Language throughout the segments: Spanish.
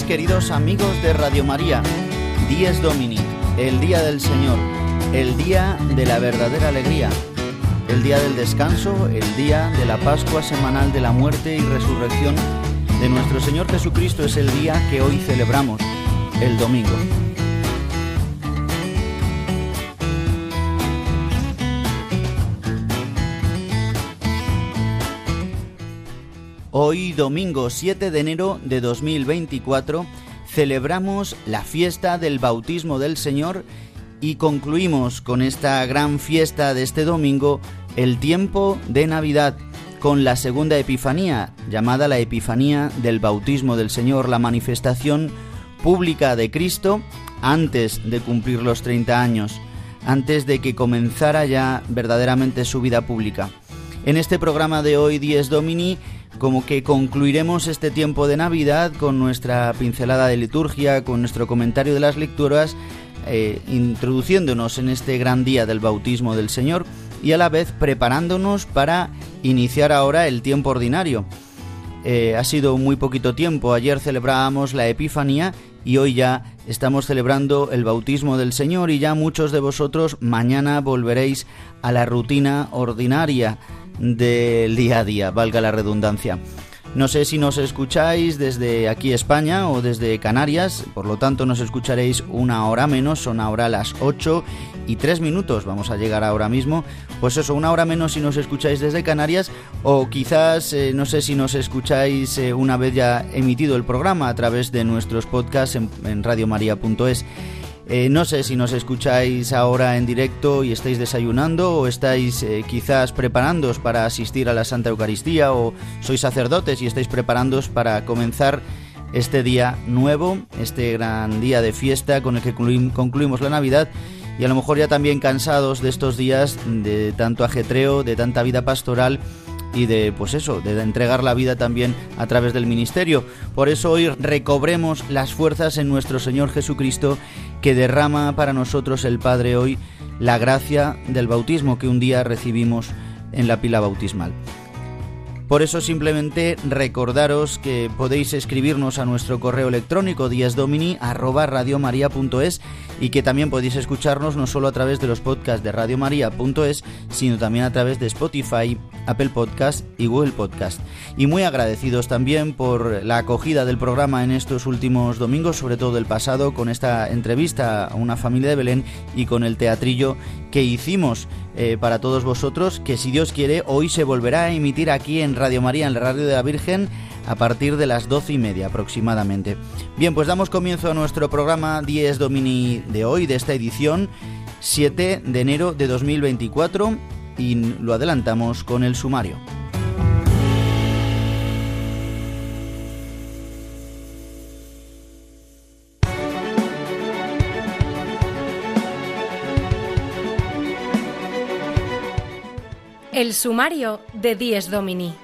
Queridos amigos de Radio María. Dies Domini, el día del Señor, el día de la verdadera alegría, el día del descanso, el día de la Pascua semanal de la muerte y resurrección de nuestro Señor Jesucristo es el día que hoy celebramos, el domingo. Hoy, domingo 7 de enero de 2024, celebramos la fiesta del bautismo del Señor y concluimos con esta gran fiesta de este domingo el tiempo de Navidad con la segunda Epifanía, llamada la Epifanía del bautismo del Señor, la manifestación pública de Cristo antes de cumplir los 30 años, antes de que comenzara ya verdaderamente su vida pública. En este programa de hoy, Dies Domini, como que concluiremos este tiempo de Navidad con nuestra pincelada de liturgia, con nuestro comentario de las lecturas, eh, introduciéndonos en este gran día del bautismo del Señor y a la vez preparándonos para iniciar ahora el tiempo ordinario. Eh, ha sido muy poquito tiempo, ayer celebrábamos la Epifanía y hoy ya estamos celebrando el bautismo del Señor y ya muchos de vosotros mañana volveréis a la rutina ordinaria del día a día, valga la redundancia. No sé si nos escucháis desde aquí España o desde Canarias, por lo tanto nos escucharéis una hora menos, son ahora las 8 y 3 minutos, vamos a llegar ahora mismo. Pues eso, una hora menos si nos escucháis desde Canarias o quizás eh, no sé si nos escucháis eh, una vez ya emitido el programa a través de nuestros podcasts en, en radiomaria.es. Eh, no sé si nos escucháis ahora en directo y estáis desayunando o estáis eh, quizás preparándoos para asistir a la Santa Eucaristía o sois sacerdotes y estáis preparándoos para comenzar este día nuevo, este gran día de fiesta con el que concluimos la Navidad. Y a lo mejor ya también cansados de estos días de tanto ajetreo, de tanta vida pastoral y de pues eso, de entregar la vida también a través del ministerio. Por eso hoy recobremos las fuerzas en nuestro Señor Jesucristo que derrama para nosotros el Padre hoy la gracia del bautismo que un día recibimos en la pila bautismal. Por eso simplemente recordaros que podéis escribirnos a nuestro correo electrónico diesdomini@radiomaria.es y que también podéis escucharnos no solo a través de los podcasts de radiomaria.es, sino también a través de Spotify, Apple Podcast y Google Podcast. Y muy agradecidos también por la acogida del programa en estos últimos domingos, sobre todo el pasado, con esta entrevista a una familia de Belén y con el teatrillo que hicimos eh, para todos vosotros, que si Dios quiere, hoy se volverá a emitir aquí en Radio María, en la Radio de la Virgen, a partir de las doce y media aproximadamente. Bien, pues damos comienzo a nuestro programa 10 Domini de hoy, de esta edición, 7 de enero de 2024, y lo adelantamos con el sumario. El sumario de Dies Domini.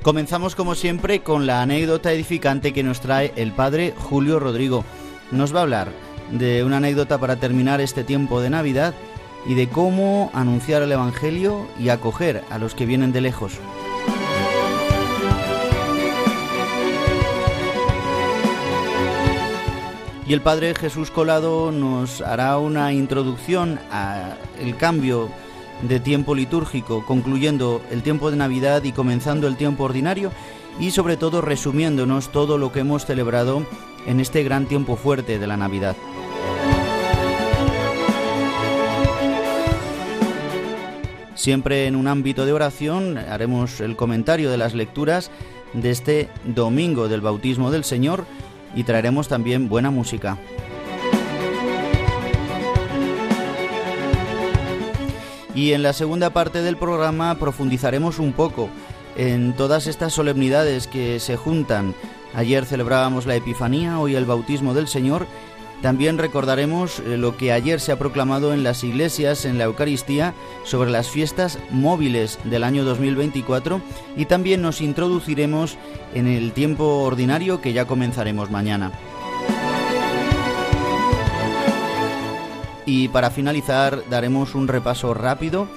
Comenzamos como siempre con la anécdota edificante que nos trae el padre Julio Rodrigo. Nos va a hablar de una anécdota para terminar este tiempo de Navidad y de cómo anunciar el Evangelio y acoger a los que vienen de lejos. Y el Padre Jesús Colado nos hará una introducción al cambio de tiempo litúrgico, concluyendo el tiempo de Navidad y comenzando el tiempo ordinario y sobre todo resumiéndonos todo lo que hemos celebrado en este gran tiempo fuerte de la Navidad. Siempre en un ámbito de oración haremos el comentario de las lecturas de este domingo del bautismo del Señor y traeremos también buena música. Y en la segunda parte del programa profundizaremos un poco en todas estas solemnidades que se juntan. Ayer celebrábamos la Epifanía, hoy el bautismo del Señor. También recordaremos eh, lo que ayer se ha proclamado en las iglesias en la Eucaristía sobre las fiestas móviles del año 2024 y también nos introduciremos en el tiempo ordinario que ya comenzaremos mañana. Y para finalizar daremos un repaso rápido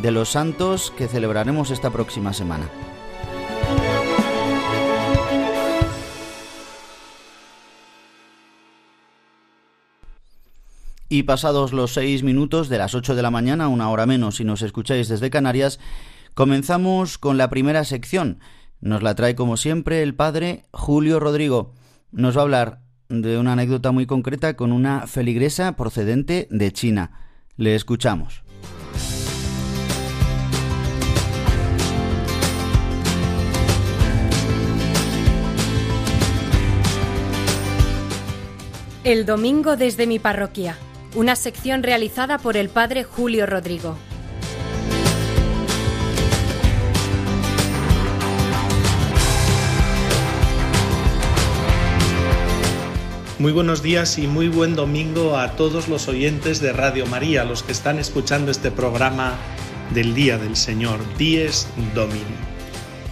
de los santos que celebraremos esta próxima semana. Y pasados los seis minutos de las ocho de la mañana, una hora menos si nos escucháis desde Canarias, comenzamos con la primera sección. Nos la trae como siempre el padre Julio Rodrigo. Nos va a hablar de una anécdota muy concreta con una feligresa procedente de China. Le escuchamos. El domingo desde mi parroquia, una sección realizada por el padre Julio Rodrigo. Muy buenos días y muy buen domingo a todos los oyentes de Radio María, los que están escuchando este programa del Día del Señor, Dies Domini.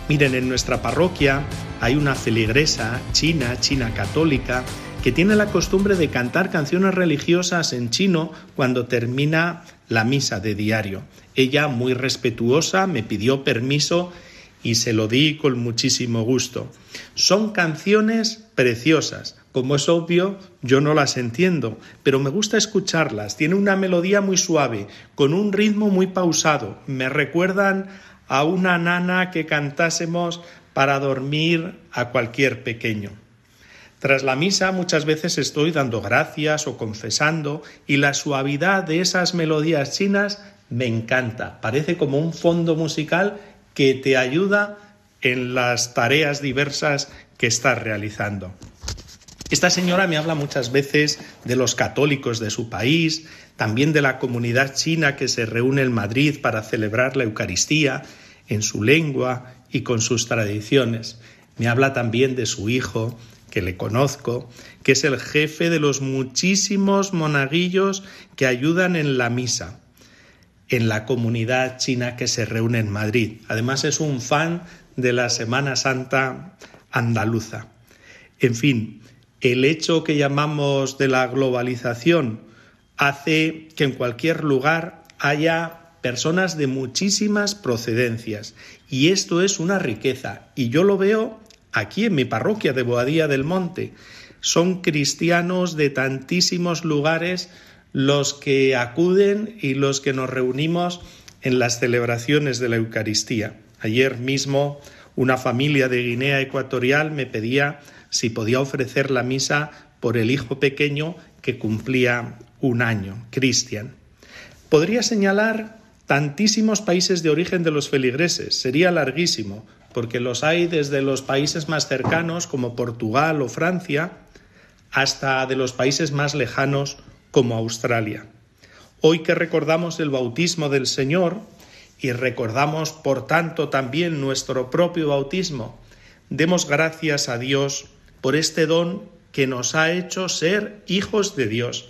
Miren, en nuestra parroquia hay una feligresa china, china católica, que tiene la costumbre de cantar canciones religiosas en chino cuando termina la misa de diario. Ella, muy respetuosa, me pidió permiso y se lo di con muchísimo gusto. Son canciones preciosas, como es obvio, yo no las entiendo, pero me gusta escucharlas. Tiene una melodía muy suave, con un ritmo muy pausado. Me recuerdan a una nana que cantásemos para dormir a cualquier pequeño. Tras la misa muchas veces estoy dando gracias o confesando y la suavidad de esas melodías chinas me encanta. Parece como un fondo musical que te ayuda en las tareas diversas que estás realizando. Esta señora me habla muchas veces de los católicos de su país, también de la comunidad china que se reúne en Madrid para celebrar la Eucaristía en su lengua y con sus tradiciones. Me habla también de su hijo, que le conozco, que es el jefe de los muchísimos monaguillos que ayudan en la misa, en la comunidad china que se reúne en Madrid. Además es un fan de la Semana Santa andaluza. En fin, el hecho que llamamos de la globalización hace que en cualquier lugar haya personas de muchísimas procedencias y esto es una riqueza y yo lo veo aquí en mi parroquia de Boadía del Monte. Son cristianos de tantísimos lugares los que acuden y los que nos reunimos en las celebraciones de la Eucaristía. Ayer mismo una familia de Guinea Ecuatorial me pedía si podía ofrecer la misa por el hijo pequeño que cumplía un año, Cristian. Podría señalar tantísimos países de origen de los feligreses, sería larguísimo, porque los hay desde los países más cercanos como Portugal o Francia hasta de los países más lejanos como Australia. Hoy que recordamos el bautismo del Señor y recordamos por tanto también nuestro propio bautismo, demos gracias a Dios por este don que nos ha hecho ser hijos de Dios.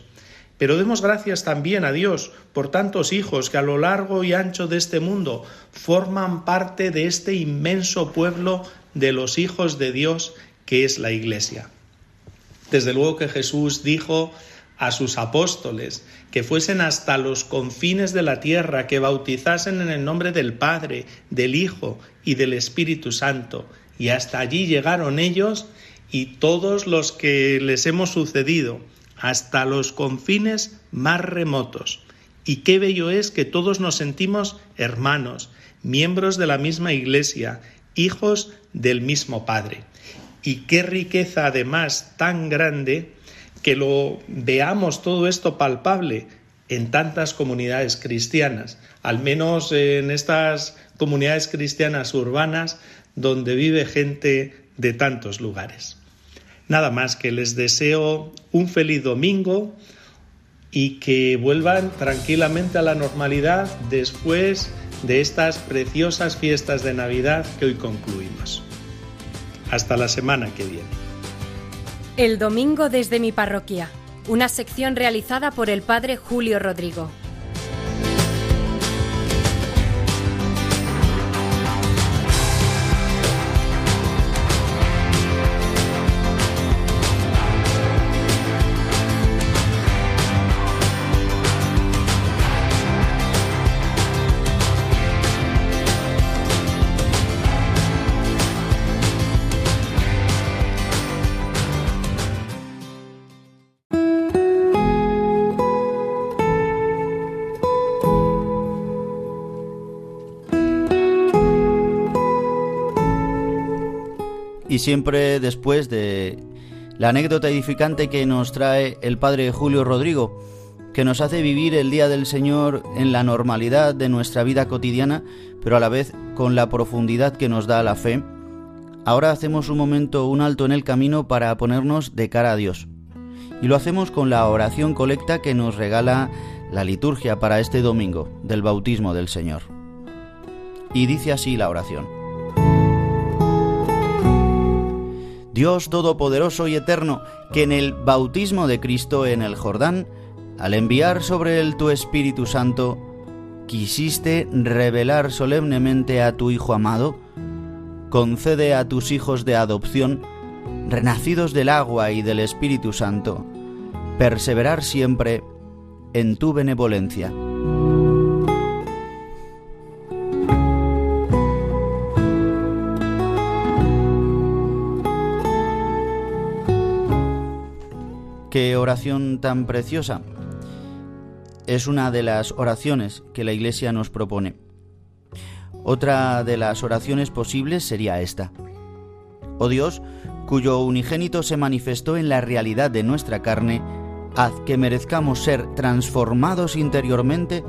Pero demos gracias también a Dios por tantos hijos que a lo largo y ancho de este mundo forman parte de este inmenso pueblo de los hijos de Dios que es la Iglesia. Desde luego que Jesús dijo a sus apóstoles que fuesen hasta los confines de la tierra, que bautizasen en el nombre del Padre, del Hijo y del Espíritu Santo. Y hasta allí llegaron ellos y todos los que les hemos sucedido, hasta los confines más remotos. Y qué bello es que todos nos sentimos hermanos, miembros de la misma Iglesia, hijos del mismo Padre. Y qué riqueza además tan grande que lo veamos todo esto palpable en tantas comunidades cristianas, al menos en estas comunidades cristianas urbanas donde vive gente de tantos lugares. Nada más que les deseo un feliz domingo y que vuelvan tranquilamente a la normalidad después de estas preciosas fiestas de Navidad que hoy concluimos. Hasta la semana que viene. El domingo desde mi parroquia, una sección realizada por el Padre Julio Rodrigo. Siempre después de la anécdota edificante que nos trae el padre Julio Rodrigo, que nos hace vivir el Día del Señor en la normalidad de nuestra vida cotidiana, pero a la vez con la profundidad que nos da la fe. Ahora hacemos un momento, un alto en el camino para ponernos de cara a Dios. Y lo hacemos con la oración colecta que nos regala la liturgia para este domingo del bautismo del Señor. Y dice así la oración. Dios Todopoderoso y Eterno, que en el bautismo de Cristo en el Jordán, al enviar sobre él tu Espíritu Santo, quisiste revelar solemnemente a tu Hijo amado, concede a tus hijos de adopción, renacidos del agua y del Espíritu Santo, perseverar siempre en tu benevolencia. Qué oración tan preciosa. Es una de las oraciones que la Iglesia nos propone. Otra de las oraciones posibles sería esta. Oh Dios, cuyo unigénito se manifestó en la realidad de nuestra carne, haz que merezcamos ser transformados interiormente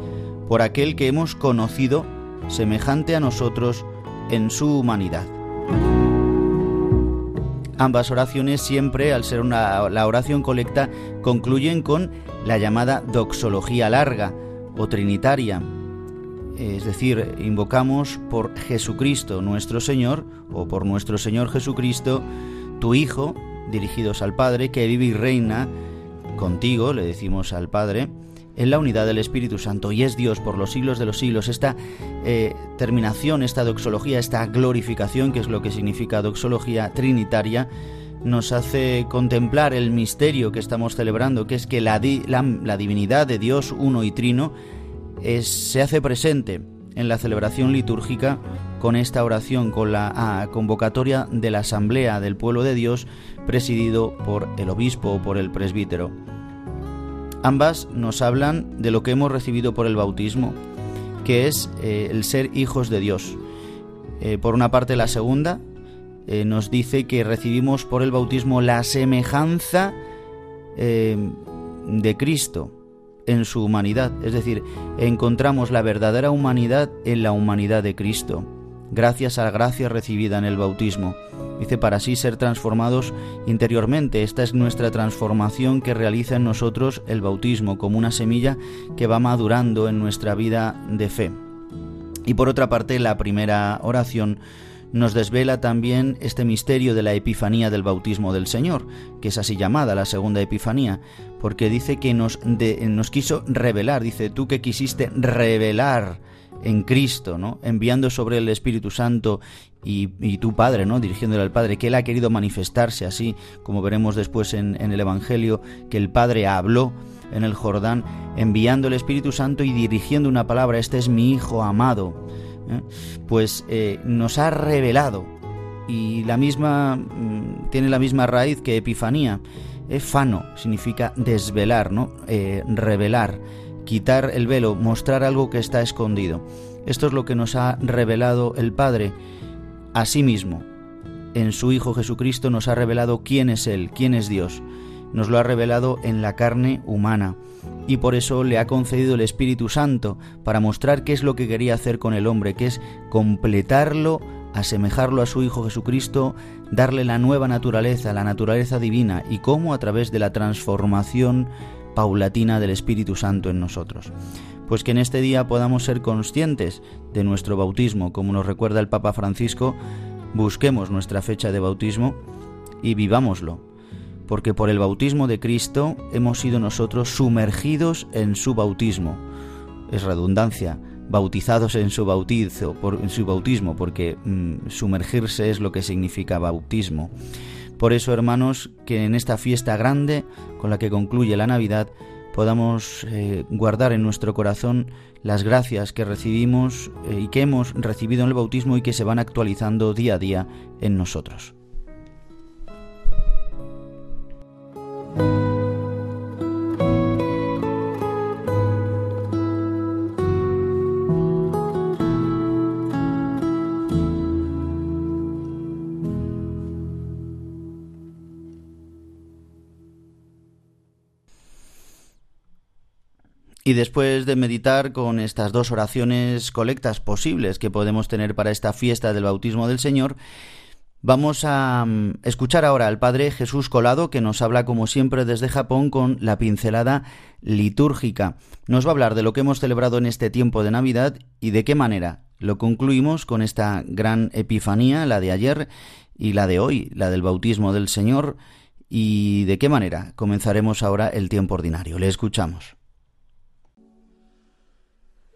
por aquel que hemos conocido semejante a nosotros en su humanidad. Ambas oraciones siempre, al ser una, la oración colecta, concluyen con la llamada doxología larga o trinitaria. Es decir, invocamos por Jesucristo nuestro Señor, o por nuestro Señor Jesucristo, tu Hijo, dirigidos al Padre, que vive y reina contigo, le decimos al Padre, en la unidad del Espíritu Santo y es Dios por los siglos de los siglos. Esta eh, terminación, esta doxología, esta glorificación, que es lo que significa doxología trinitaria, nos hace contemplar el misterio que estamos celebrando, que es que la, la, divinidad de Dios uno y trino se hace presente en la celebración litúrgica con esta oración, con la convocatoria de la Asamblea del Pueblo de Dios presidido por el obispo o por el presbítero. Ambas nos hablan de lo que hemos recibido por el bautismo, que es eh, el ser hijos de Dios. Eh, por una parte, la segunda eh, nos dice que recibimos por el bautismo la semejanza de Cristo en su humanidad, es decir, encontramos la verdadera humanidad en la humanidad de Cristo, gracias a la gracia recibida en el bautismo. Dice, para así ser transformados interiormente. Esta es nuestra transformación que realiza en nosotros el bautismo, como una semilla que va madurando en nuestra vida de fe. Y por otra parte, la primera oración nos desvela también este misterio de la Epifanía del bautismo del Señor, que es así llamada la segunda Epifanía, porque dice que nos, nos quiso revelar, dice, tú que quisiste revelar en Cristo, ¿no? enviando sobre el Espíritu Santo y, tu Padre, ¿no? dirigiéndole al Padre, que Él ha querido manifestarse así, como veremos después en, el Evangelio, que el Padre habló en el Jordán, enviando el Espíritu Santo y dirigiendo una palabra, este es mi Hijo amado, ¿eh? pues eh, nos ha revelado y la misma mm, tiene la misma raíz que epifanía. Efano significa desvelar, ¿no? Eh, revelar, quitar el velo, mostrar algo que está escondido. Esto es lo que nos ha revelado el Padre a sí mismo. En su Hijo Jesucristo nos ha revelado quién es Él, quién es Dios. Nos lo ha revelado en la carne humana y por eso le ha concedido el Espíritu Santo para mostrar qué es lo que quería hacer con el hombre, que es completarlo, asemejarlo a su Hijo Jesucristo, darle la nueva naturaleza, la naturaleza divina y cómo a través de la transformación paulatina del Espíritu Santo en nosotros. Pues que en este día podamos ser conscientes de nuestro bautismo, como nos recuerda el Papa Francisco, busquemos nuestra fecha de bautismo y vivámoslo, porque por el bautismo de Cristo hemos sido nosotros sumergidos en su bautismo. Es redundancia, bautizados en su bautizo, por, en su bautismo, porque mm, sumergirse es lo que significa bautismo. Por eso, hermanos, que en esta fiesta grande con la que concluye la Navidad, podamos eh, guardar en nuestro corazón las gracias que recibimos eh, y que hemos recibido en el bautismo y que se van actualizando día a día en nosotros. Y después de meditar con estas dos oraciones colectas posibles que podemos tener para esta fiesta del bautismo del Señor, vamos a mm, escuchar ahora al Padre Jesús Colado que nos habla como siempre desde Japón con la pincelada litúrgica. Nos va a hablar de lo que hemos celebrado en este tiempo de Navidad y de qué manera. Lo concluimos con esta gran epifanía, la de ayer y la de hoy, la del bautismo del Señor, y de qué manera comenzaremos ahora el tiempo ordinario. Le escuchamos.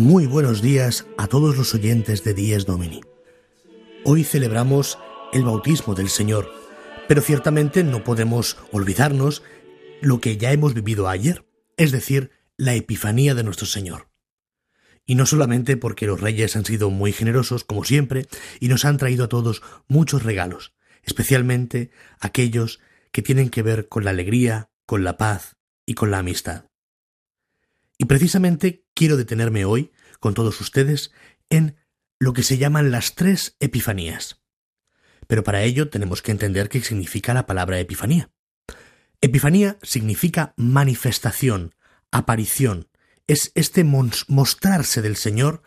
Muy buenos días a todos los oyentes de Dies Domini. Hoy celebramos el bautismo del Señor, pero ciertamente no podemos olvidarnos lo que ya hemos vivido ayer, es decir, la Epifanía de nuestro Señor. Y no solamente porque los reyes han sido muy generosos, como siempre, y nos han traído a todos muchos regalos, especialmente aquellos que tienen que ver con la alegría, con la paz y con la amistad. Y precisamente quiero detenerme hoy, con todos ustedes, en lo que se llaman las tres epifanías. Pero para ello tenemos que entender qué significa la palabra epifanía. Epifanía significa manifestación, aparición, es este mostrarse del Señor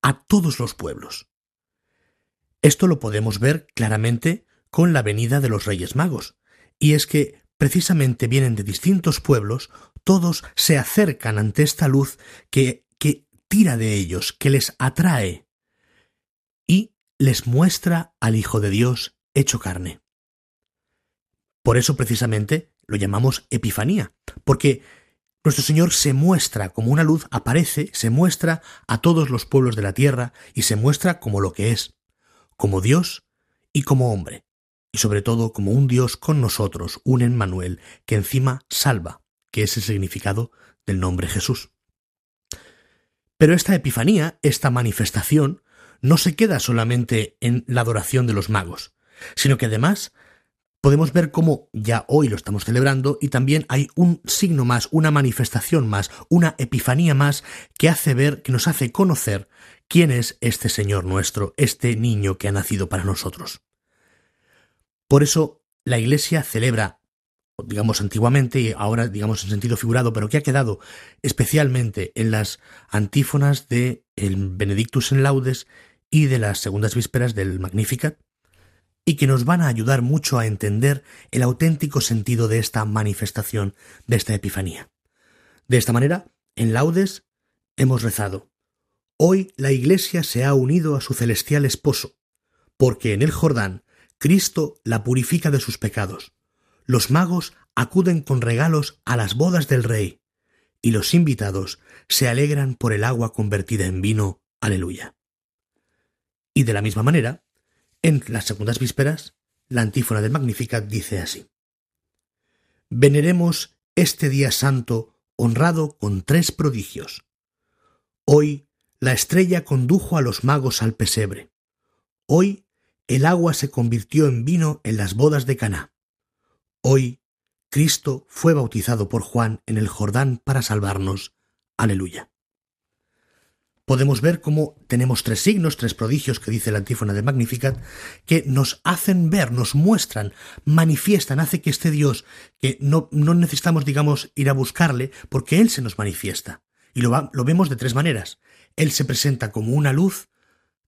a todos los pueblos. Esto lo podemos ver claramente con la venida de los Reyes Magos, y es que precisamente vienen de distintos pueblos, todos se acercan ante esta luz que, que tira de ellos, que les atrae, y les muestra al Hijo de Dios hecho carne. Por eso precisamente lo llamamos Epifanía, porque nuestro Señor se muestra como una luz, aparece, se muestra a todos los pueblos de la tierra y se muestra como lo que es, como Dios y como hombre, y sobre todo como un Dios con nosotros, un Emmanuel, que encima salva, que es el significado del nombre Jesús. Pero esta epifanía, esta manifestación, no se queda solamente en la adoración de los magos, sino que además podemos ver cómo ya hoy lo estamos celebrando y también hay un signo más, una manifestación más, una epifanía más que hace ver, que nos hace conocer quién es este Señor nuestro, este niño que ha nacido para nosotros. Por eso la Iglesia celebra, digamos antiguamente y ahora digamos en sentido figurado, pero que ha quedado especialmente en las antífonas de el Benedictus en Laudes y de las segundas vísperas del Magnificat, y que nos van a ayudar mucho a entender el auténtico sentido de esta manifestación, de esta Epifanía. De esta manera, en laudes hemos rezado. Hoy la Iglesia se ha unido a su celestial esposo, porque en el Jordán Cristo la purifica de sus pecados. Los magos acuden con regalos a las bodas del rey, y los invitados se alegran por el agua convertida en vino. Aleluya. Y de la misma manera, en las segundas vísperas, la antífona del Magnificat dice así. Veneremos este día santo honrado con tres prodigios. Hoy la estrella condujo a los magos al pesebre. Hoy el agua se convirtió en vino en las bodas de Caná. Hoy Cristo fue bautizado por Juan en el Jordán para salvarnos. Aleluya. Podemos ver cómo tenemos tres signos, tres prodigios que dice la antífona de Magnificat, que nos hacen ver, nos muestran, manifiestan, hace que este Dios, que no, no necesitamos, digamos, ir a buscarle, porque Él se nos manifiesta. Y lo, lo vemos de tres maneras. Él se presenta como una luz,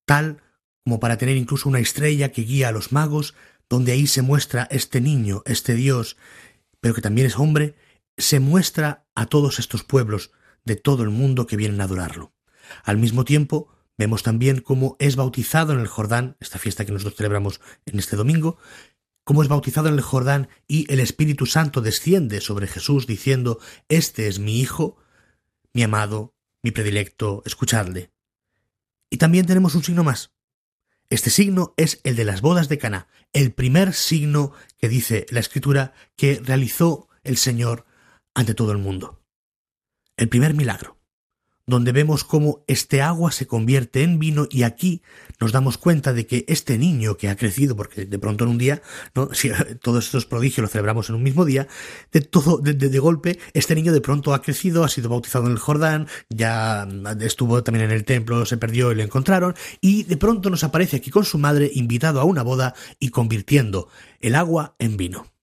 tal como para tener incluso una estrella que guía a los magos, donde ahí se muestra este niño, este Dios, pero que también es hombre, se muestra a todos estos pueblos de todo el mundo que vienen a adorarlo. Al mismo tiempo, vemos también cómo es bautizado en el Jordán, esta fiesta que nosotros celebramos en este domingo, cómo es bautizado en el Jordán y el Espíritu Santo desciende sobre Jesús diciendo, Este es mi Hijo, mi amado, mi predilecto, escuchadle. Y también tenemos un signo más. Este signo es el de las bodas de Caná, el primer signo que dice la Escritura que realizó el Señor ante todo el mundo. El primer milagro donde vemos cómo este agua se convierte en vino y aquí nos damos cuenta de que este niño que ha crecido, porque de pronto en un día, ¿no? si todos estos prodigios lo celebramos en un mismo día, de todo, de, de, golpe, este niño de pronto ha crecido, ha sido bautizado en el Jordán, ya estuvo también en el templo, se perdió y lo encontraron, y de pronto nos aparece aquí con su madre invitado a una boda y convirtiendo el agua en vino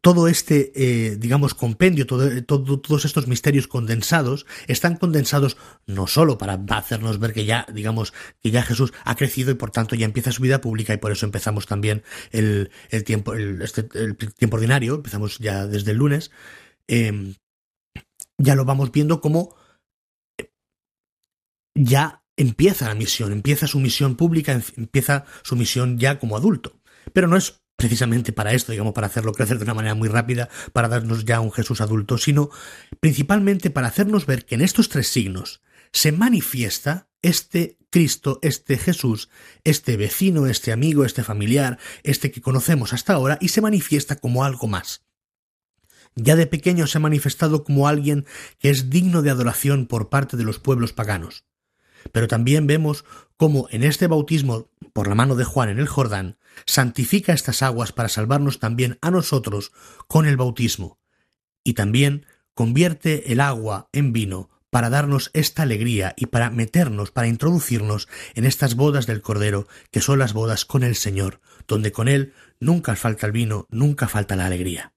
todo este, eh, digamos, compendio, todo, todos estos misterios condensados, están condensados no solo para hacernos ver que ya, digamos, que ya Jesús ha crecido y por tanto ya empieza su vida pública y por eso empezamos también el, el tiempo, el, este, tiempo ordinario, empezamos ya desde el lunes, eh, ya lo vamos viendo como eh, ya empieza la misión, empieza su misión pública, empieza su misión ya como adulto. Pero no es precisamente para esto, digamos, para hacerlo crecer de una manera muy rápida, para darnos ya un Jesús adulto, sino principalmente para hacernos ver que en estos tres signos se manifiesta este Cristo, este Jesús, este vecino, este amigo, este familiar, este que conocemos hasta ahora, y se manifiesta como algo más. Ya de pequeño se ha manifestado como alguien que es digno de adoración por parte de los pueblos paganos. Pero también vemos cómo en este bautismo por la mano de Juan en el Jordán, santifica estas aguas para salvarnos también a nosotros con el bautismo, y también convierte el agua en vino para darnos esta alegría y para meternos, para introducirnos en estas bodas del Cordero, que son las bodas con el Señor, donde con Él nunca falta el vino, nunca falta la alegría.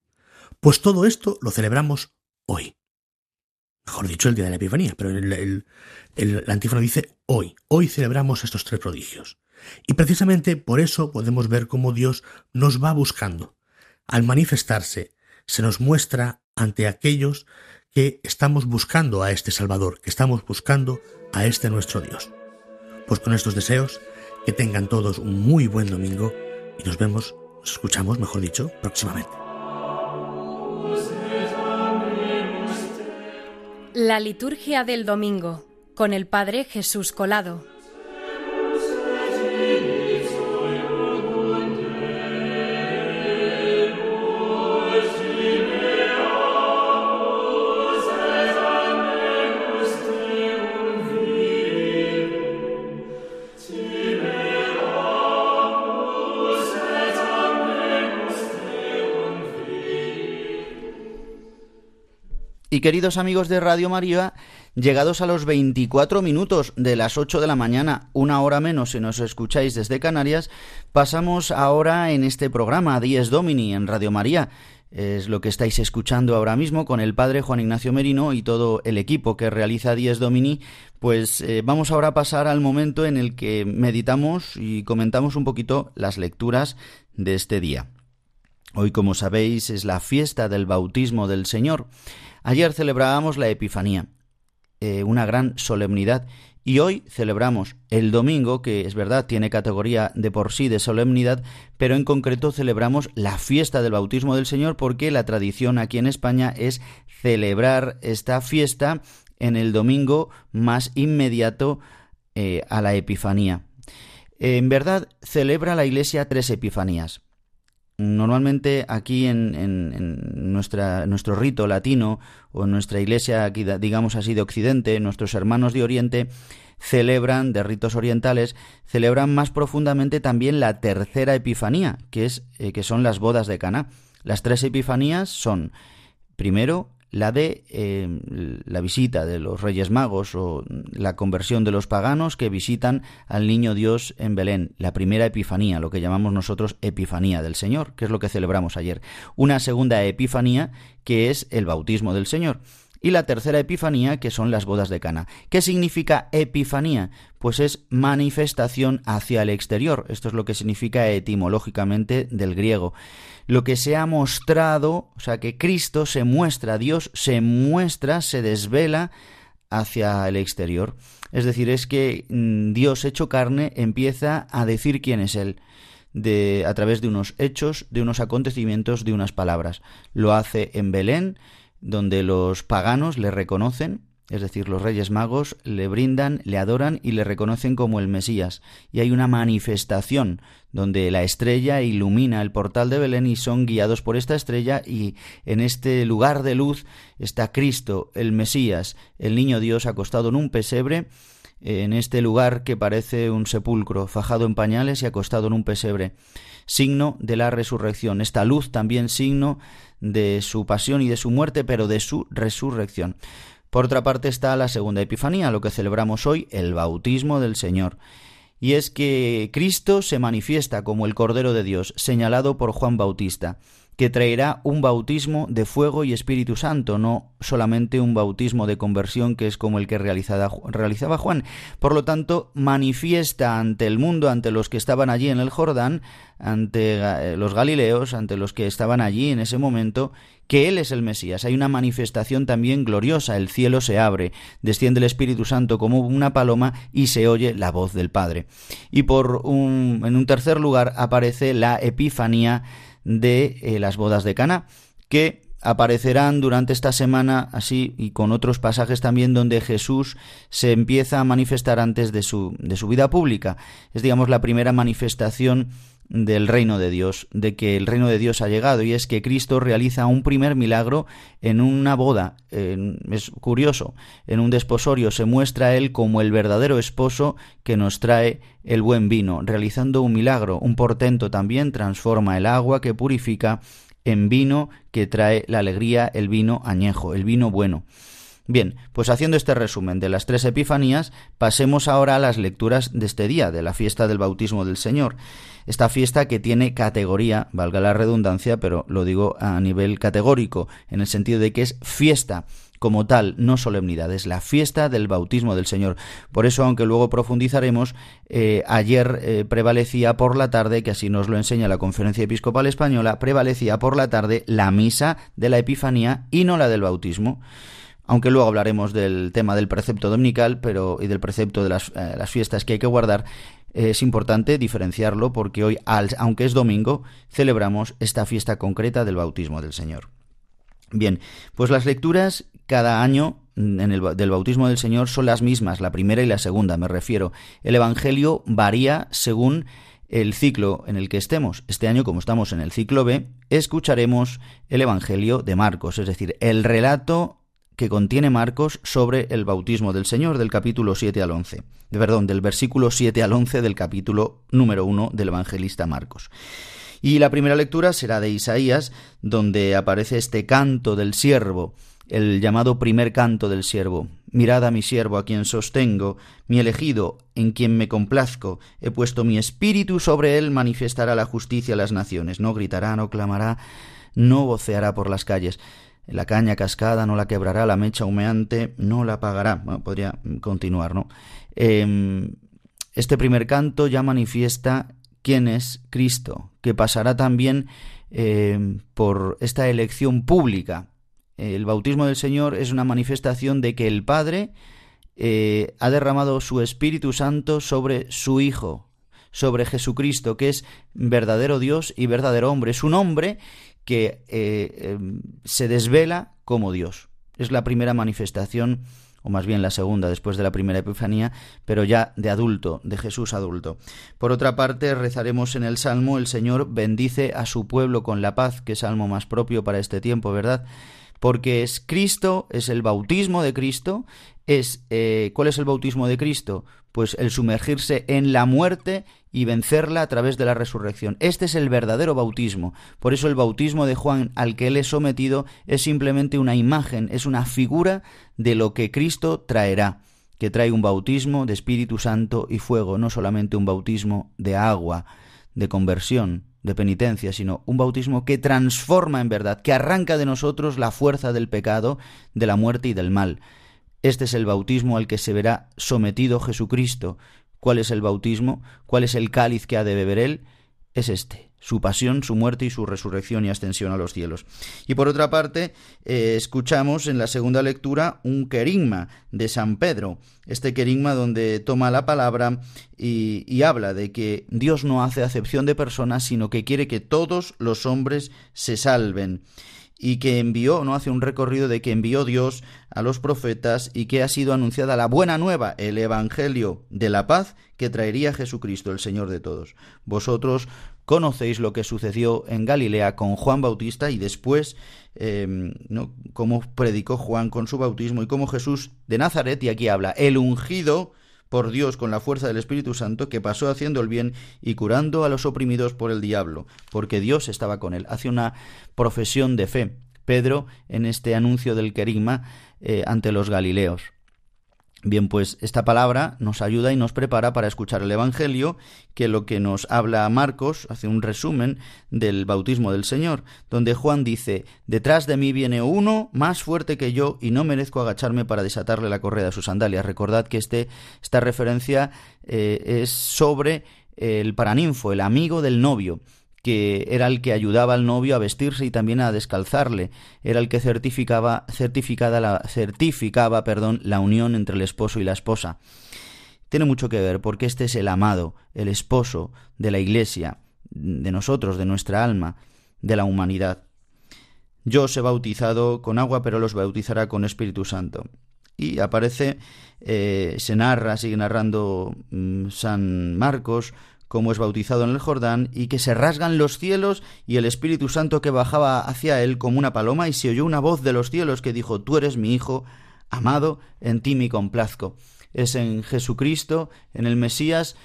Pues todo esto lo celebramos hoy. Mejor dicho, el día de la Epifanía, pero el, el, el, antífono dice hoy. Hoy celebramos estos tres prodigios. Y precisamente por eso podemos ver cómo Dios nos va buscando. Al manifestarse, se nos muestra ante aquellos que estamos buscando a este Salvador, que estamos buscando a este nuestro Dios. Pues con estos deseos, que tengan todos un muy buen domingo y nos vemos, nos escuchamos, mejor dicho, próximamente. La liturgia del domingo con el Padre Jesús Colado. Queridos amigos de Radio María, llegados a los 24 minutos de las 8 de la mañana, una hora menos si nos escucháis desde Canarias, pasamos ahora en este programa Dies Domini en Radio María. Es lo que estáis escuchando ahora mismo con el padre Juan Ignacio Merino y todo el equipo que realiza Dies Domini. Pues eh, vamos ahora a pasar al momento en el que meditamos y comentamos un poquito las lecturas de este día. Hoy, como sabéis, es la fiesta del bautismo del Señor. Ayer celebrábamos la Epifanía, eh, una gran solemnidad, Y hoy celebramos el domingo, que es verdad, tiene categoría de por sí de solemnidad, pero en concreto celebramos la fiesta del bautismo del Señor porque la tradición aquí en España es celebrar esta fiesta en el domingo más inmediato eh, a la Epifanía. En verdad, celebra la Iglesia tres Epifanías. Normalmente aquí en, nuestra, nuestro rito latino o en nuestra iglesia, digamos así, de Occidente, nuestros hermanos de Oriente celebran, de ritos orientales, celebran más profundamente también la tercera epifanía, que, es, eh, que son las bodas de Cana. Las tres epifanías son, primero, la de eh, la visita de los Reyes Magos o la conversión de los paganos que visitan al niño Dios en Belén, la primera epifanía, lo que llamamos nosotros epifanía del Señor, que es lo que celebramos ayer. Una segunda epifanía que es el bautismo del Señor y la tercera epifanía, que son las bodas de Cana. ¿Qué significa epifanía? Pues es manifestación hacia el exterior. Esto es lo que significa etimológicamente del griego. Lo que se ha mostrado, o sea, que Cristo se muestra, Dios se muestra, se desvela hacia el exterior. Es decir, es que mm, Dios hecho carne empieza a decir quién es Él. De, a través de unos hechos, de unos acontecimientos, de unas palabras. Lo hace en Belén, donde los paganos le reconocen, es decir, los reyes magos le brindan, le adoran y le reconocen como el Mesías. Y hay una manifestación donde la estrella ilumina el portal de Belén y son guiados por esta estrella y en este lugar de luz está Cristo, el Mesías, el niño Dios acostado en un pesebre, en este lugar que parece un sepulcro, fajado en pañales y acostado en un pesebre, signo de la resurrección. Esta luz también signo de su pasión y de su muerte, pero de su resurrección. Por otra parte está la segunda Epifanía, lo que celebramos hoy, el bautismo del Señor. Y es que Cristo se manifiesta como el Cordero de Dios, señalado por Juan Bautista que traerá un bautismo de fuego y Espíritu Santo, no solamente un bautismo de conversión que es como el que realizaba Juan. Por lo tanto, manifiesta ante el mundo, ante los que estaban allí en el Jordán, ante eh, los Galileos, ante los que estaban allí en ese momento, que Él es el Mesías. Hay una manifestación también gloriosa, el cielo se abre, desciende el Espíritu Santo como una paloma y se oye la voz del Padre. Y por un, en un tercer lugar aparece la Epifanía de eh, las bodas de Cana, que aparecerán durante esta semana así y con otros pasajes también donde Jesús se empieza a manifestar antes de su, de su vida pública. Es digamos la primera manifestación del reino de Dios, de que el reino de Dios ha llegado, y es que Cristo realiza un primer milagro en una boda. es curioso, en un desposorio se muestra él como el verdadero esposo que nos trae el buen vino, realizando un milagro, un portento también, transforma el agua que purifica en vino que trae la alegría, el vino añejo, el vino bueno. Bien, pues haciendo este resumen de las tres epifanías, pasemos ahora a las lecturas de este día, de la fiesta del bautismo del Señor. Esta fiesta que tiene categoría, valga la redundancia, pero lo digo a nivel categórico, en el sentido de que es fiesta como tal, no solemnidad, es la fiesta del bautismo del Señor. Por eso, aunque luego profundizaremos, eh, ayer eh, prevalecía por la tarde, que así nos lo enseña la Conferencia Episcopal Española, prevalecía por la tarde la misa de la Epifanía y no la del bautismo aunque luego hablaremos del tema del precepto dominical pero, y del precepto de las, eh, las fiestas que hay que guardar, es importante diferenciarlo porque hoy, aunque es domingo, celebramos esta fiesta concreta del bautismo del Señor. Bien, pues las lecturas cada año del bautismo del Señor son las mismas, la primera y la segunda, me refiero. El Evangelio varía según el ciclo en el que estemos. Este año, como estamos en el ciclo B, escucharemos el Evangelio de Marcos, es decir, el relato que contiene Marcos sobre el bautismo del Señor del capítulo 7 al 11. Perdón, del versículo 7 al 11 del capítulo número 1 del evangelista Marcos. Y la primera lectura será de Isaías, donde aparece este canto del siervo, el llamado primer canto del siervo. Mirad a mi siervo a quien sostengo, mi elegido, en quien me complazco. He puesto mi espíritu sobre él, manifestará la justicia a las naciones. No gritará, no clamará, no voceará por las calles. La caña cascada no la quebrará, la mecha humeante no la apagará. podría continuar, ¿no? Em, este primer canto ya manifiesta quién es Cristo, que pasará también eh, por esta elección pública. El bautismo del Señor es una manifestación de que el Padre eh, ha derramado su Espíritu Santo sobre su Hijo, sobre Jesucristo, que es verdadero Dios y verdadero hombre. Es un hombre que eh, em, se desvela como Dios. Es la primera manifestación o más bien la segunda después de la primera Epifanía, pero ya de adulto, de Jesús adulto. Por otra parte, rezaremos en el Salmo, el Señor bendice a su pueblo con la paz, que es salmo más propio para este tiempo, ¿verdad? Porque es Cristo, es el bautismo de Cristo, es eh, ¿cuál es el bautismo de Cristo? Pues el sumergirse en la muerte y vencerla a través de la resurrección. Este es el verdadero bautismo. Por eso el bautismo de Juan al que él es sometido es simplemente una imagen, es una figura de lo que Cristo traerá, que trae un bautismo de Espíritu Santo y fuego, no solamente un bautismo de agua, de conversión, de penitencia, sino un bautismo que transforma en verdad, que arranca de nosotros la fuerza del pecado, de la muerte y del mal. Este es el bautismo al que se verá sometido Jesucristo, ¿Cuál es el bautismo? ¿Cuál es el cáliz que ha de beber él? Es este, su pasión, su muerte y su resurrección y ascensión a los cielos. Y por otra parte, eh, escuchamos en la segunda lectura un querigma de San Pedro, este querigma donde toma la palabra y, y habla de que Dios no hace acepción de personas, sino que quiere que todos los hombres se salven y que envió, no hace un recorrido de que envió Dios a los profetas y que ha sido anunciada la buena nueva, el Evangelio de la paz que traería Jesucristo, el Señor de todos. Vosotros conocéis lo que sucedió en Galilea con Juan Bautista y después em, ¿no? cómo predicó Juan con su bautismo y cómo Jesús de Nazaret, y aquí habla, el ungido, por Dios con la fuerza del Espíritu Santo, que pasó haciendo el bien y curando a los oprimidos por el diablo, porque Dios estaba con él. Hace una profesión de fe. Pedro en este anuncio del querigma eh, ante los Galileos. Bien, pues esta palabra nos ayuda y nos prepara para escuchar el Evangelio, que lo que nos habla Marcos hace un resumen del bautismo del Señor, donde Juan dice, Detrás de mí viene uno más fuerte que yo y no merezco agacharme para desatarle la correa de sus sandalias. Recordad que este, esta referencia eh, es sobre el paraninfo, el amigo del novio que era el que ayudaba al novio a vestirse y también a descalzarle, era el que certificaba, certificada la, certificaba perdón, la unión entre el esposo y la esposa. Tiene mucho que ver porque este es el amado, el esposo de la Iglesia, de nosotros, de nuestra alma, de la humanidad. Yo os he bautizado con agua, pero los bautizará con Espíritu Santo. Y aparece, eh, se narra, sigue narrando mm, San Marcos, como es bautizado en el Jordán, y que se rasgan los cielos y el Espíritu Santo que bajaba hacia él como una paloma, y se oyó una voz de los cielos que dijo, Tú eres mi Hijo, amado, en ti me complazco. Es en Jesucristo, en el Mesías,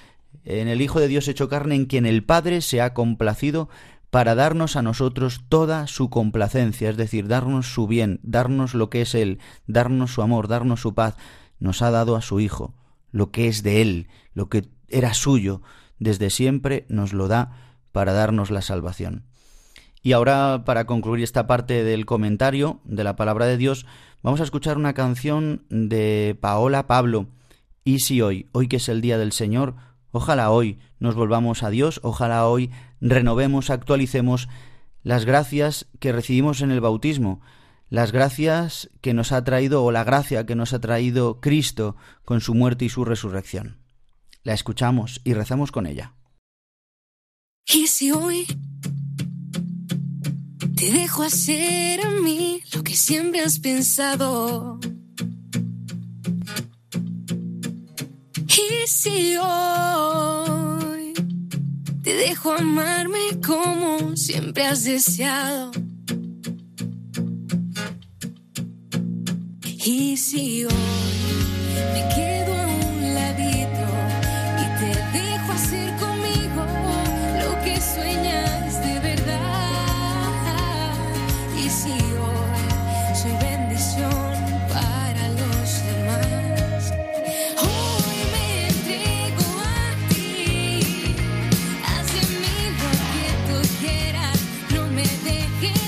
en el Hijo de Dios hecho carne, en quien el Padre se ha complacido para darnos a nosotros toda su complacencia, es decir, darnos su bien, darnos lo que es Él, darnos su amor, darnos su paz. Nos ha dado a su Hijo, lo que es de Él, lo que era suyo, desde siempre nos lo da para darnos la salvación. Y ahora, para concluir esta parte del comentario de la palabra de Dios, vamos a escuchar una canción de Paola Pablo. Y si hoy, hoy que es el día del Señor, ojalá hoy nos volvamos a Dios, ojalá hoy renovemos, actualicemos las gracias que recibimos en el bautismo, las gracias que nos ha traído o la gracia que nos ha traído Cristo con su muerte y su resurrección la escuchamos y rezamos con ella. Y si hoy te dejo hacer a mí lo que siempre has pensado. Y si hoy te dejo amarme como siempre has deseado. Y si hoy me quedo here.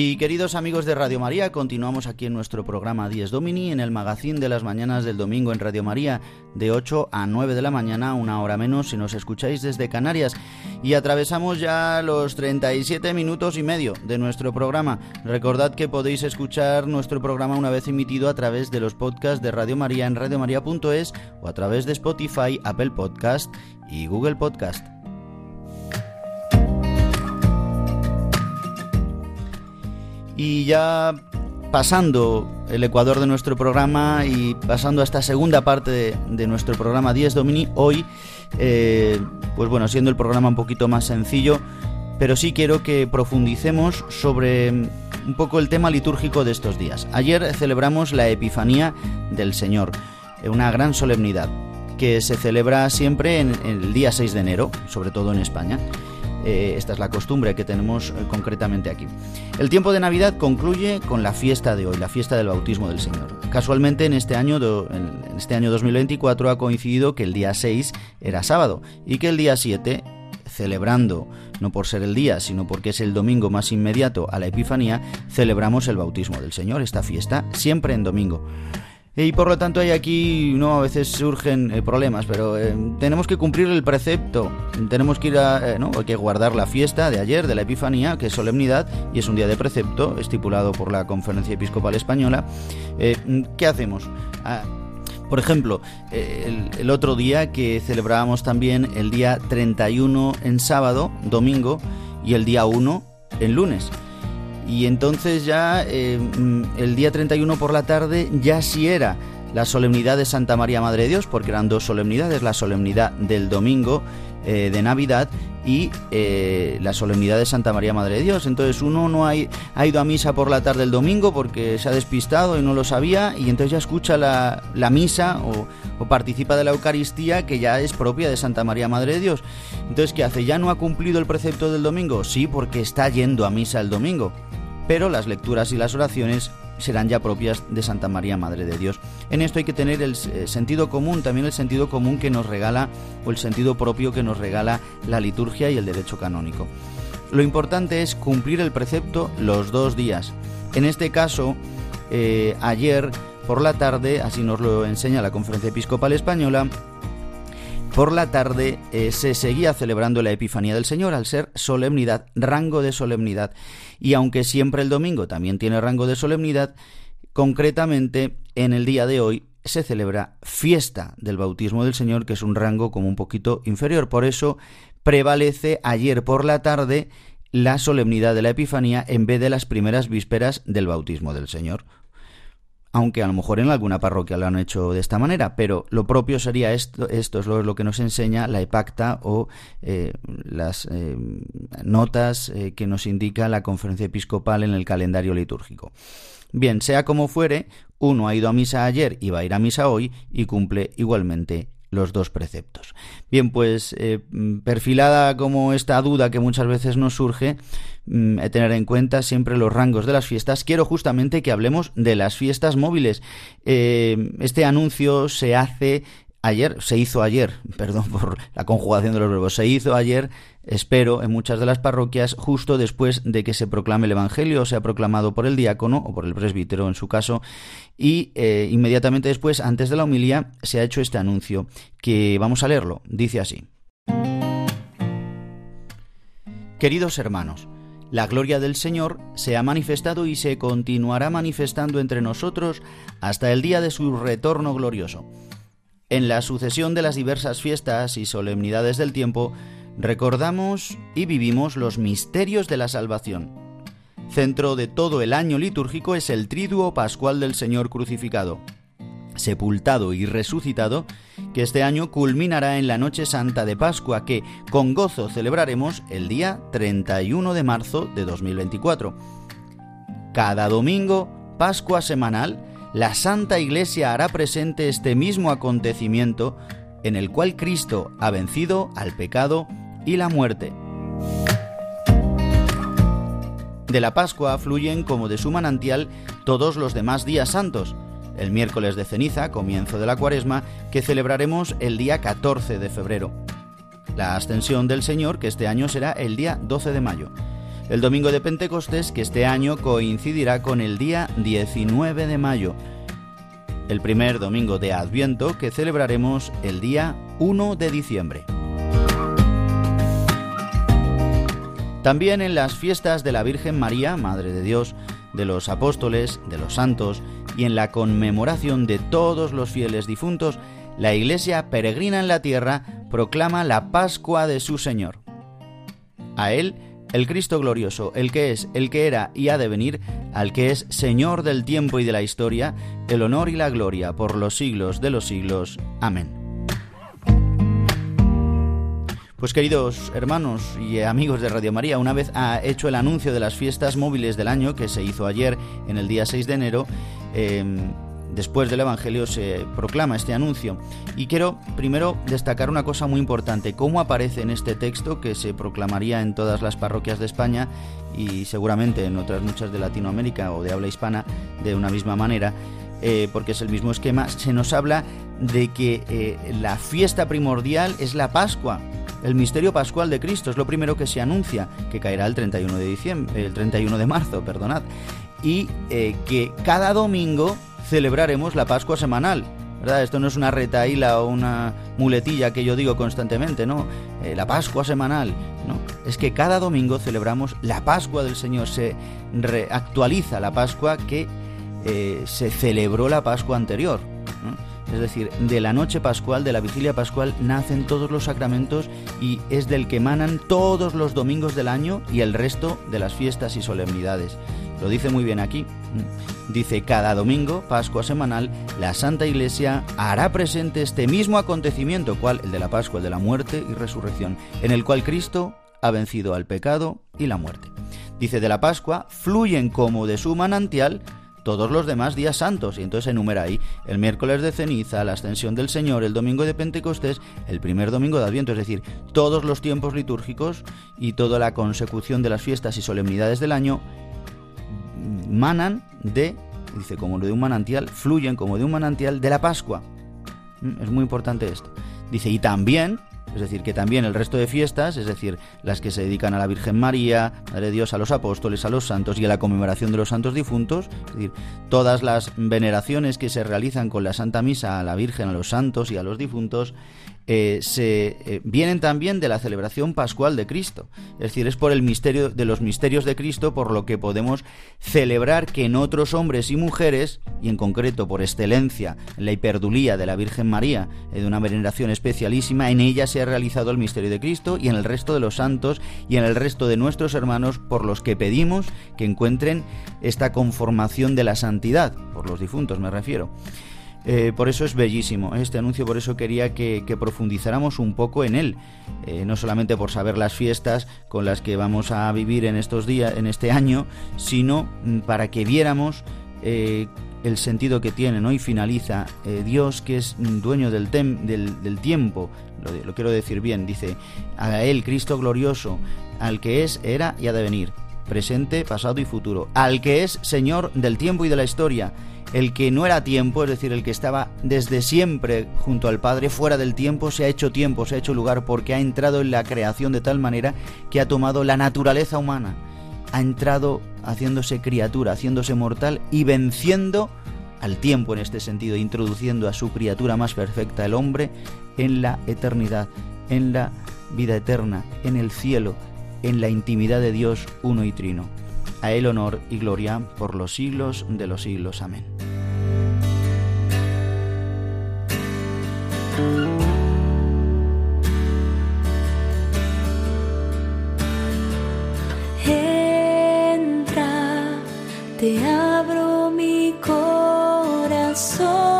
Y queridos amigos de Radio María, continuamos aquí en nuestro programa 10 Domini, en el magazín de las mañanas del domingo en Radio María, de 8 a 9 de la mañana, una hora menos si nos escucháis desde Canarias. Y atravesamos ya los 37 minutos y medio de nuestro programa. Recordad que podéis escuchar nuestro programa una vez emitido a través de los podcasts de Radio María en radiomaria.es o a través de Spotify, Apple Podcast y Google Podcast. Y ya pasando el ecuador de nuestro programa y pasando a esta segunda parte de, nuestro programa 10 Domini, hoy, eh, pues bueno, siendo el programa un poquito más sencillo, pero sí quiero que profundicemos sobre un poco el tema litúrgico de estos días. Ayer celebramos la Epifanía del Señor, una gran solemnidad que se celebra siempre en, en el día 6 de enero, sobre todo en España. Eh, esta es la costumbre que tenemos eh, concretamente aquí. El tiempo de Navidad concluye con la fiesta de hoy, la fiesta del bautismo del Señor. Casualmente en este año, en este año 2024 ha coincidido que el día 6 era sábado y que el día 7 celebrando, no por ser el día, sino porque es el domingo más inmediato a la Epifanía, celebramos el bautismo del Señor, esta fiesta, siempre en domingo. Y por lo tanto hay aquí, no, a veces surgen eh, problemas, pero eh, tenemos que cumplir el precepto, tenemos que ir a, eh, no, hay que guardar la fiesta de ayer, de la Epifanía, que es solemnidad y es un día de precepto estipulado por la Conferencia Episcopal Española. ¿Qué hacemos? Ah, por ejemplo, el, el, otro día que celebrábamos también el día 31 en sábado, domingo, y el día 1 en lunes. Y entonces ya eh, el día 31 por la tarde ya sí era la solemnidad de Santa María Madre de Dios, porque eran dos solemnidades, la solemnidad del domingo eh, de Navidad y eh, la solemnidad de Santa María Madre de Dios. Entonces uno no ha, ha, ido a misa por la tarde del domingo porque se ha despistado y no lo sabía y entonces ya escucha la, la misa o, o, participa de la Eucaristía que ya es propia de Santa María Madre de Dios. Entonces, ¿qué hace? ¿Ya no ha cumplido el precepto del domingo? Sí, porque está yendo a misa el domingo pero las lecturas y las oraciones serán ya propias de Santa María Madre de Dios. En esto hay que tener el sentido común, también el sentido común que nos regala, o el sentido propio que nos regala la liturgia y el derecho canónico. Lo importante es cumplir el precepto los dos días. En este caso, eh, ayer por la tarde, así nos lo enseña la Conferencia Episcopal Española, por la tarde eh, se seguía celebrando la Epifanía del Señor al ser solemnidad, rango de solemnidad. Y aunque siempre el domingo también tiene rango de solemnidad, concretamente en el día de hoy se celebra fiesta del bautismo del Señor, que es un rango como un poquito inferior. Por eso prevalece ayer por la tarde la solemnidad de la Epifanía en vez de las primeras vísperas del bautismo del Señor aunque a lo mejor en alguna parroquia lo han hecho de esta manera, pero lo propio sería esto, esto es lo, que nos enseña la EPACTA o eh, las eh, notas eh, que nos indica la conferencia episcopal en el calendario litúrgico. Bien, sea como fuere, uno ha ido a misa ayer y va a ir a misa hoy y cumple igualmente los dos preceptos. Bien, pues eh, perfilada como esta duda que muchas veces nos surge, mm, tener en cuenta siempre los rangos de las fiestas, quiero justamente que hablemos de las fiestas móviles. Eh, este anuncio se hace ayer, se hizo ayer, perdón por la conjugación de los verbos, se hizo ayer, espero, en muchas de las parroquias, justo después de que se proclame el Evangelio, o sea proclamado por el diácono o por el presbítero en su caso, y eh, inmediatamente después, antes de la homilía, se ha hecho este anuncio, que vamos a leerlo, dice así. Queridos hermanos, la gloria del Señor se ha manifestado y se continuará manifestando entre nosotros hasta el día de su retorno glorioso. En la sucesión de las diversas fiestas y solemnidades del tiempo, recordamos y vivimos los misterios de la salvación. Centro de todo el año litúrgico es el triduo pascual del Señor crucificado, sepultado y resucitado, que este año culminará en la Noche Santa de Pascua, que con gozo celebraremos el día 31 de marzo de 2024. Cada domingo, Pascua semanal, la Santa Iglesia hará presente este mismo acontecimiento en el cual Cristo ha vencido al pecado y la muerte. De la Pascua fluyen como de su manantial todos los demás días santos, el miércoles de ceniza, comienzo de la cuaresma, que celebraremos el día 14 de febrero. La ascensión del Señor, que este año será el día 12 de mayo. El domingo de Pentecostés, que este año coincidirá con el día 19 de mayo. El primer domingo de Adviento, que celebraremos el día 1 de diciembre. También en las fiestas de la Virgen María, Madre de Dios, de los apóstoles, de los santos y en la conmemoración de todos los fieles difuntos, la Iglesia peregrina en la tierra proclama la Pascua de su Señor. A Él, el Cristo glorioso, el que es, el que era y ha de venir, al que es Señor del tiempo y de la historia, el honor y la gloria por los siglos de los siglos. Amén. Pues queridos hermanos y amigos de Radio María, una vez ha hecho el anuncio de las fiestas móviles del año que se hizo ayer en el día 6 de enero, em, después del Evangelio se proclama este anuncio. Y quiero primero destacar una cosa muy importante, cómo aparece en este texto que se proclamaría en todas las parroquias de España y seguramente en otras muchas de Latinoamérica o de habla hispana de una misma manera. Eh, porque es el mismo esquema, se nos habla de que eh, la fiesta primordial es la Pascua, el misterio pascual de Cristo es lo primero que se anuncia, que caerá el 31 de diciembre, el 31 de marzo, perdonad, y eh, que cada domingo celebraremos la Pascua semanal. ¿verdad? Esto no es una retaíla o una muletilla que yo digo constantemente, no. Eh, la Pascua semanal, no. Es que cada domingo celebramos la Pascua del Señor, se reactualiza la Pascua que eh, se celebró la Pascua anterior. Es decir, de la noche pascual, de la vigilia pascual, nacen todos los sacramentos y es del que emanan todos los domingos del año y el resto de las fiestas y solemnidades. Lo dice muy bien aquí. Dice, cada domingo, Pascua semanal, la Santa Iglesia hará presente este mismo acontecimiento, cual el de la Pascua, el de la muerte y resurrección, en el cual Cristo ha vencido al pecado y la muerte. Dice, de la Pascua fluyen como de su manantial todos los demás días santos. Y entonces enumera ahí el miércoles de ceniza, la ascensión del Señor, el domingo de Pentecostés, el primer domingo de Adviento. Es decir, todos los tiempos litúrgicos y toda la consecución de las fiestas y solemnidades del año manan de, dice, como de un manantial, fluyen como de un manantial de la Pascua. Mm, es muy importante esto. Dice, y también es decir, que también el resto de fiestas, es decir, las que se dedican a la Virgen María, Madre de Dios, a los apóstoles, a los santos y a la conmemoración de los santos difuntos, es decir, todas las veneraciones que se realizan con la Santa Misa a la Virgen, a los santos y a los difuntos, eh, se eh, vienen también de la celebración pascual de Cristo. Es decir, es por el misterio de los misterios de Cristo por lo que podemos celebrar que en otros hombres y mujeres, y en concreto por excelencia en la hiperdulía de la Virgen María, eh, de una veneración especialísima, en ella se ha realizado el misterio de Cristo y en el resto de los santos y en el resto de nuestros hermanos por los que pedimos que encuentren esta conformación de la santidad, por los difuntos me refiero. Eh, por eso es bellísimo este anuncio, por eso quería que, profundizáramos un poco en él, eh, no solamente por saber las fiestas con las que vamos a vivir en estos días, en este año, sino mm, para que viéramos eh, el sentido que tiene, ¿no? Y finaliza Dios que es dueño del, del, tiempo, lo, quiero decir bien, dice a él Cristo glorioso, al que es, era y ha de venir, presente, pasado y futuro, al que es Señor del tiempo y de la historia el que no era tiempo, es decir, el que estaba desde siempre junto al Padre, fuera del tiempo, se ha hecho tiempo, se ha hecho lugar porque ha entrado en la creación de tal manera que ha tomado la naturaleza humana, ha entrado haciéndose criatura, haciéndose mortal y venciendo al tiempo en este sentido, introduciendo a su criatura más perfecta, el hombre, en la eternidad, en la vida eterna, en el cielo, en la intimidad de Dios uno y trino. A Él honor y gloria por los siglos de los siglos. Amén. Entra te abro mi corazón.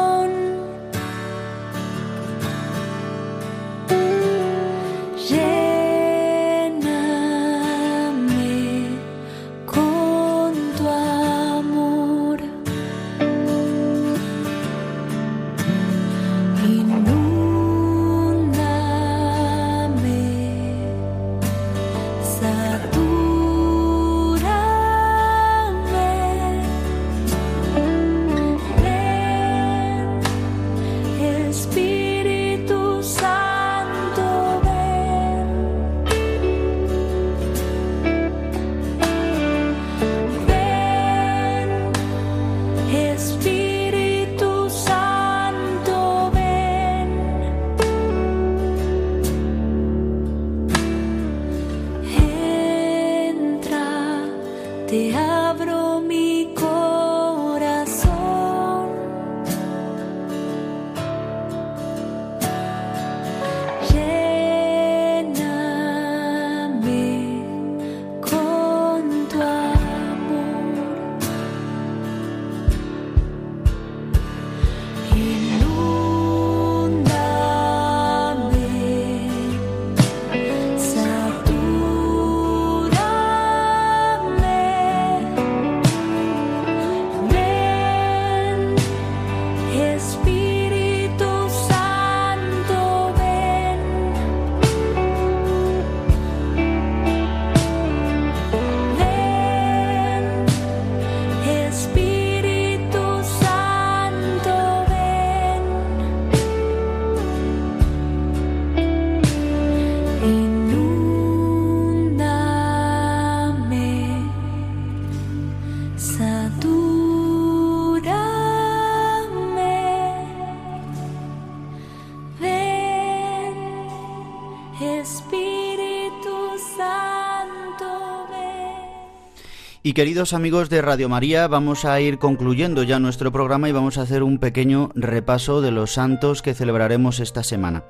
Queridos amigos de Radio María, vamos a ir concluyendo ya nuestro programa y vamos a hacer un pequeño repaso de los santos que celebraremos esta semana.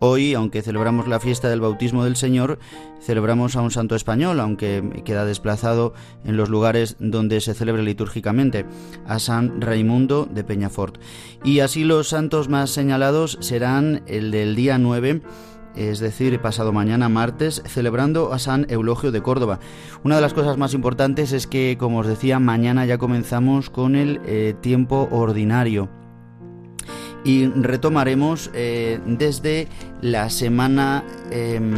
Hoy, aunque celebramos la fiesta del bautismo del Señor, celebramos a un santo español, aunque queda desplazado en los lugares donde se celebra litúrgicamente, a San Raimundo de Peñafort. Y así los santos más señalados serán el del día 9, es decir, pasado mañana martes, celebrando a San Eulogio de Córdoba. Una de las cosas más importantes es que, como os decía, mañana ya comenzamos con el eh, tiempo ordinario y retomaremos eh, desde la semana em,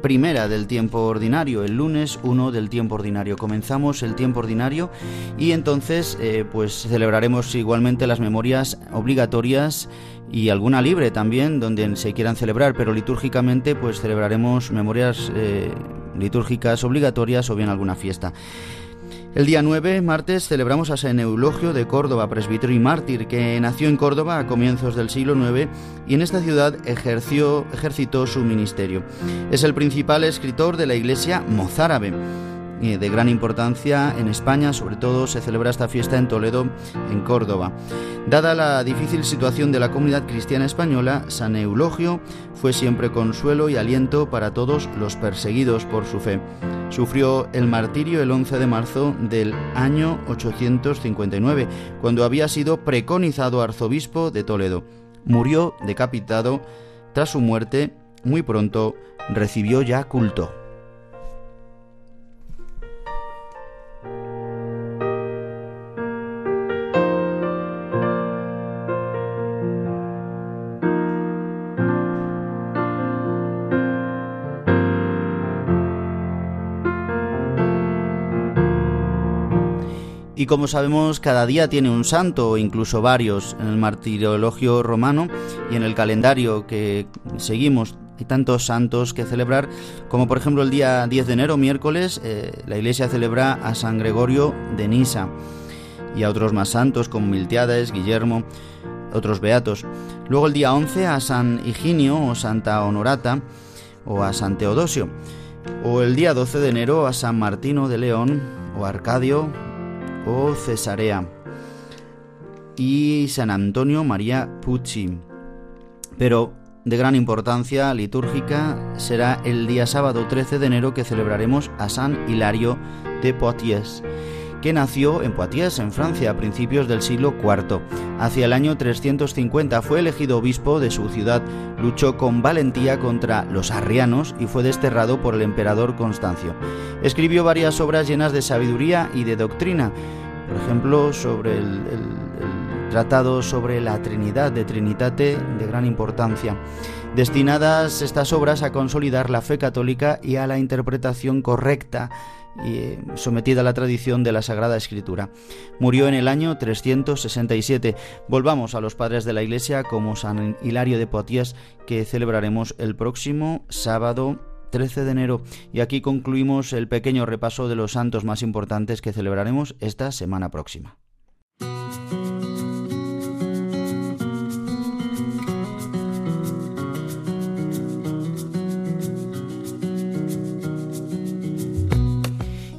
primera del tiempo ordinario, el lunes 1 del tiempo ordinario. Comenzamos el tiempo ordinario y entonces eh, pues celebraremos igualmente las memorias obligatorias y alguna libre también donde se quieran celebrar, pero litúrgicamente pues celebraremos memorias eh, litúrgicas obligatorias o bien alguna fiesta. El día 9, martes, celebramos a San Eulogio de Córdoba, presbítero y mártir, que nació en Córdoba a comienzos del siglo IX y en esta ciudad ejerció, ejercitó su ministerio. Es el principal escritor de la iglesia mozárabe. Eh, De gran importancia en España, sobre todo se celebra esta fiesta en Toledo, en Córdoba. Dada la difícil situación de la comunidad cristiana española, San Eulogio fue siempre consuelo y aliento para todos los perseguidos por su fe. Sufrió el martirio el 11 de marzo del año 859, cuando había sido preconizado arzobispo de Toledo. Murió decapitado. Tras su muerte, muy pronto recibió ya culto. Como sabemos, cada día tiene un santo, o incluso varios, en el martirologio romano y en el calendario que seguimos. Hay tantos santos que celebrar, como por ejemplo el día 10 de enero, miércoles, eh, la iglesia celebra a San Gregorio de Nisa y a otros más santos como Miltiades, Guillermo, otros beatos. Luego el día 11 a San Higinio o Santa Honorata o a San Teodosio. O el día 12 de enero a San Martino de León o Arcadio Cesarea y San Antonio María Pucci. Pero de gran importancia litúrgica será el día sábado 13 de enero que celebraremos a San Hilario de Poitiers que nació en Poitiers, en Francia, a principios del siglo IV. Hacia el año 350 fue elegido obispo de su ciudad, luchó con valentía contra los arrianos y fue desterrado por el emperador Constancio. Escribió varias obras llenas de sabiduría y de doctrina, por ejemplo, sobre el, tratado sobre la Trinidad de Trinitate, de gran importancia destinadas estas obras a consolidar la fe católica y a la interpretación correcta eh, sometida a la tradición de la Sagrada Escritura. Murió en el año 367. Volvamos a los padres de la Iglesia como San Hilario de Poitiers, que celebraremos el próximo sábado 13 de enero. Y aquí concluimos el pequeño repaso de los santos más importantes que celebraremos esta semana próxima.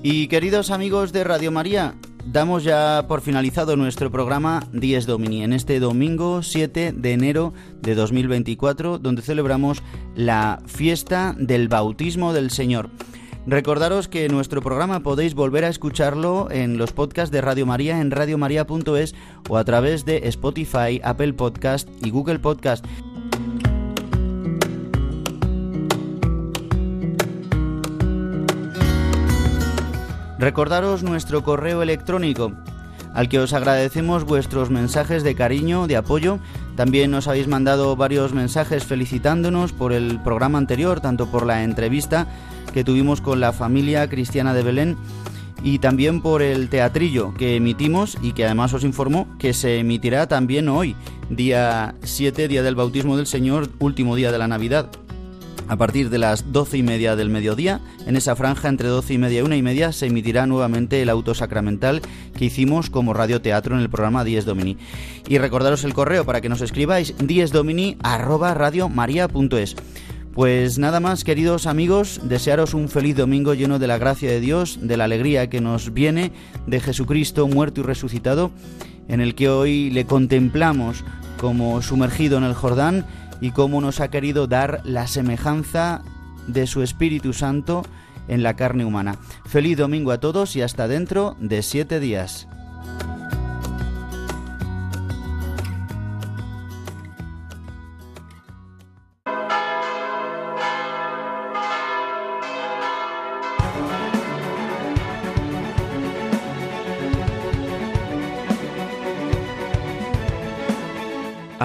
Y queridos amigos de Radio María, damos ya por finalizado nuestro programa 10 Domini en este domingo 7 de enero de 2024, donde celebramos la fiesta del bautismo del Señor. Recordaros que nuestro programa podéis volver a escucharlo en los podcasts de Radio María en radiomaria.es o a través de Spotify, Apple Podcast y Google Podcast. Recordaros nuestro correo electrónico, al que os agradecemos vuestros mensajes de cariño, de apoyo. También nos habéis mandado varios mensajes felicitándonos por el programa anterior, tanto por la entrevista que tuvimos con la familia cristiana de Belén y también por el teatrillo que emitimos y que además os informo que se emitirá también hoy, día 7, día del bautismo del Señor, último día de la Navidad a partir de las doce y media del mediodía. En esa franja entre doce y media y una y media se emitirá nuevamente el auto sacramental que hicimos como radioteatro en el programa Dies Domini. Y recordaros el correo para que nos escribáis diesdomini arroba radiomaria.es. Pues nada más, queridos amigos, desearos un feliz domingo lleno de la gracia de Dios, de la alegría que nos viene de Jesucristo muerto y resucitado, en el que hoy le contemplamos como sumergido en el Jordán y cómo nos ha querido dar la semejanza de su Espíritu Santo en la carne humana. Feliz domingo a todos y hasta dentro de siete días.